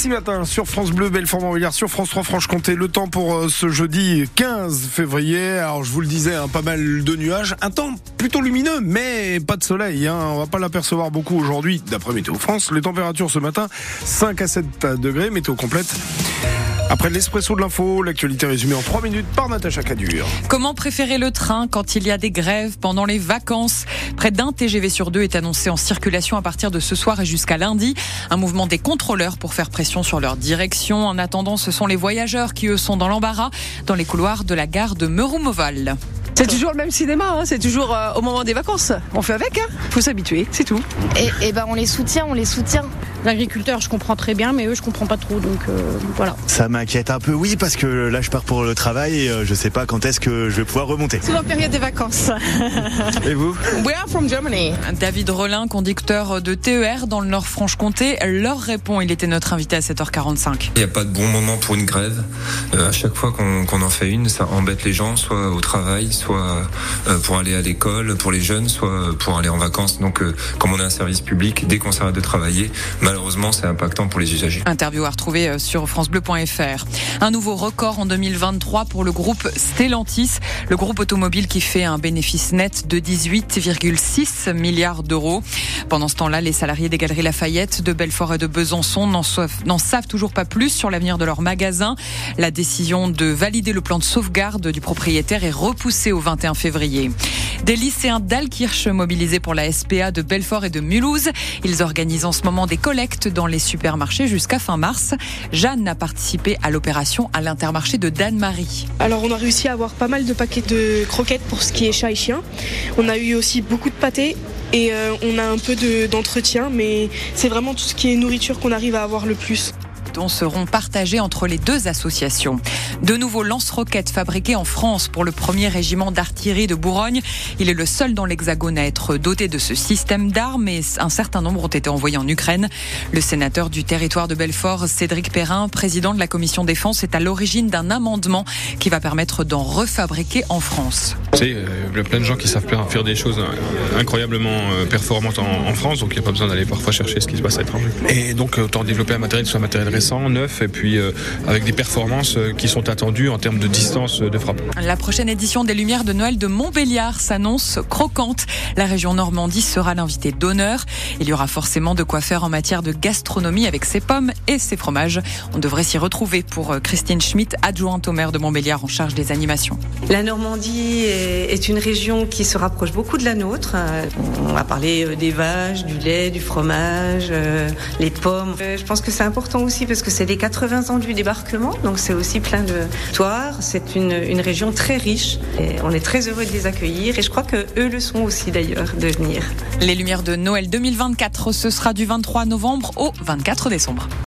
Ici matin sur France Bleu, Belfort-Montbéliard, sur France 3 Franche-Comté, le temps pour euh, ce jeudi 15 février. Alors je vous le disais, hein, pas mal de nuages, un temps plutôt lumineux, mais pas de soleil. Hein. On va pas l'apercevoir beaucoup aujourd'hui, d'après Météo France. Les températures ce matin, 5 à 7 degrés, météo complète. Après l'espresso de l'info, l'actualité résumée en 3 minutes par Natacha Cadur. Comment préférer le train quand il y a des grèves pendant les vacances? Près d'un TGV sur deux est annoncé en circulation à partir de ce soir et jusqu'à lundi. Un mouvement des contrôleurs pour faire pression sur leur direction. En attendant, ce sont les voyageurs qui, eux, sont dans l'embarras dans les couloirs de la gare de Meroumoval. C'est toujours le même cinéma, hein, c'est toujours euh, au moment des vacances. On fait avec, hein faut s'habituer, c'est tout. Et, et ben on les soutient, on les soutient. L'agriculteur, je comprends très bien, mais eux, je comprends pas trop, donc euh, voilà. Ça m'inquiète un peu, oui, parce que là, je pars pour le travail et euh, je sais pas quand est-ce que je vais pouvoir remonter. C'est la période des vacances. Et vous? We are from Germany. David Rollin, conducteur de TER dans le Nord-Franche-Comté, leur répond. Il était notre invité à 7h45. Il n'y a pas de bon moment pour une grève. Euh, à chaque fois qu'on en fait une, ça embête les gens, soit au travail, soit euh, pour aller à l'école, pour les jeunes, soit pour aller en vacances. Donc, euh, comme on est un service public, dès qu'on s'arrête de travailler, malheureusement, c'est impactant pour les usagers. Interview à retrouver euh, sur francebleu.fr. Un nouveau record en 2023 pour le groupe Stellantis, le groupe automobile qui fait un bénéfice net de 18,6 milliards d'euros. Pendant ce temps-là, les salariés des galeries Lafayette, de Belfort et de Besançon n'en savent toujours pas plus sur l'avenir de leur magasin. La décision de valider le plan de sauvegarde du propriétaire est repoussée au 21 février. Des lycéens d'Alkirch mobilisés pour la SPA de Belfort et de Mulhouse. Ils organisent en ce moment des collectes dans les supermarchés jusqu'à fin mars. Jeanne a participé à l'opération à l'intermarché de Dan-Marie. Alors on a réussi à avoir pas mal de paquets de croquettes pour ce qui est chat et chien. On a eu aussi beaucoup de pâtés et euh, on a un peu de- d'entretien, mais c'est vraiment tout ce qui est nourriture qu'on arrive à avoir le plus. Dont seront partagés entre les deux associations. De nouveaux lance-roquettes fabriqués en France pour le premier régiment d'artillerie de Bourgogne. Il est le seul dans l'Hexagone à être doté de ce système d'armes et un certain nombre ont été envoyés en Ukraine. Le sénateur du territoire de Belfort, Cédric Perrin, président de la commission défense, est à l'origine d'un amendement qui va permettre d'en refabriquer en France. Sais, euh, il y a plein de gens qui savent faire faire des choses euh, incroyablement euh, performantes en, en France, donc il n'y a pas besoin d'aller parfois chercher ce qui se passe à l'étranger. Et donc autant développer un matériel soit un matériel neuf, et puis euh, avec des performances euh, qui sont attendues en termes de distance euh, de frappe. La prochaine édition des Lumières de Noël de Montbéliard s'annonce croquante. La région Normandie sera l'invité d'honneur. Il y aura forcément de quoi faire en matière de gastronomie avec ses pommes et ses fromages. On devrait s'y retrouver pour Christine Schmitt, adjointe au maire de Montbéliard en charge des animations. La Normandie est une région qui se rapproche beaucoup de la nôtre. On va parler euh, des vaches, du lait, du fromage, les pommes. Je pense que c'est important aussi parce que c'est les 80 ans du débarquement, donc c'est aussi plein de toires. C'est une, région très riche et on est très heureux de les accueillir et je crois que eux le sont aussi d'ailleurs de venir. Les Lumières de Noël 2024, ce sera du 23 novembre au 24 décembre.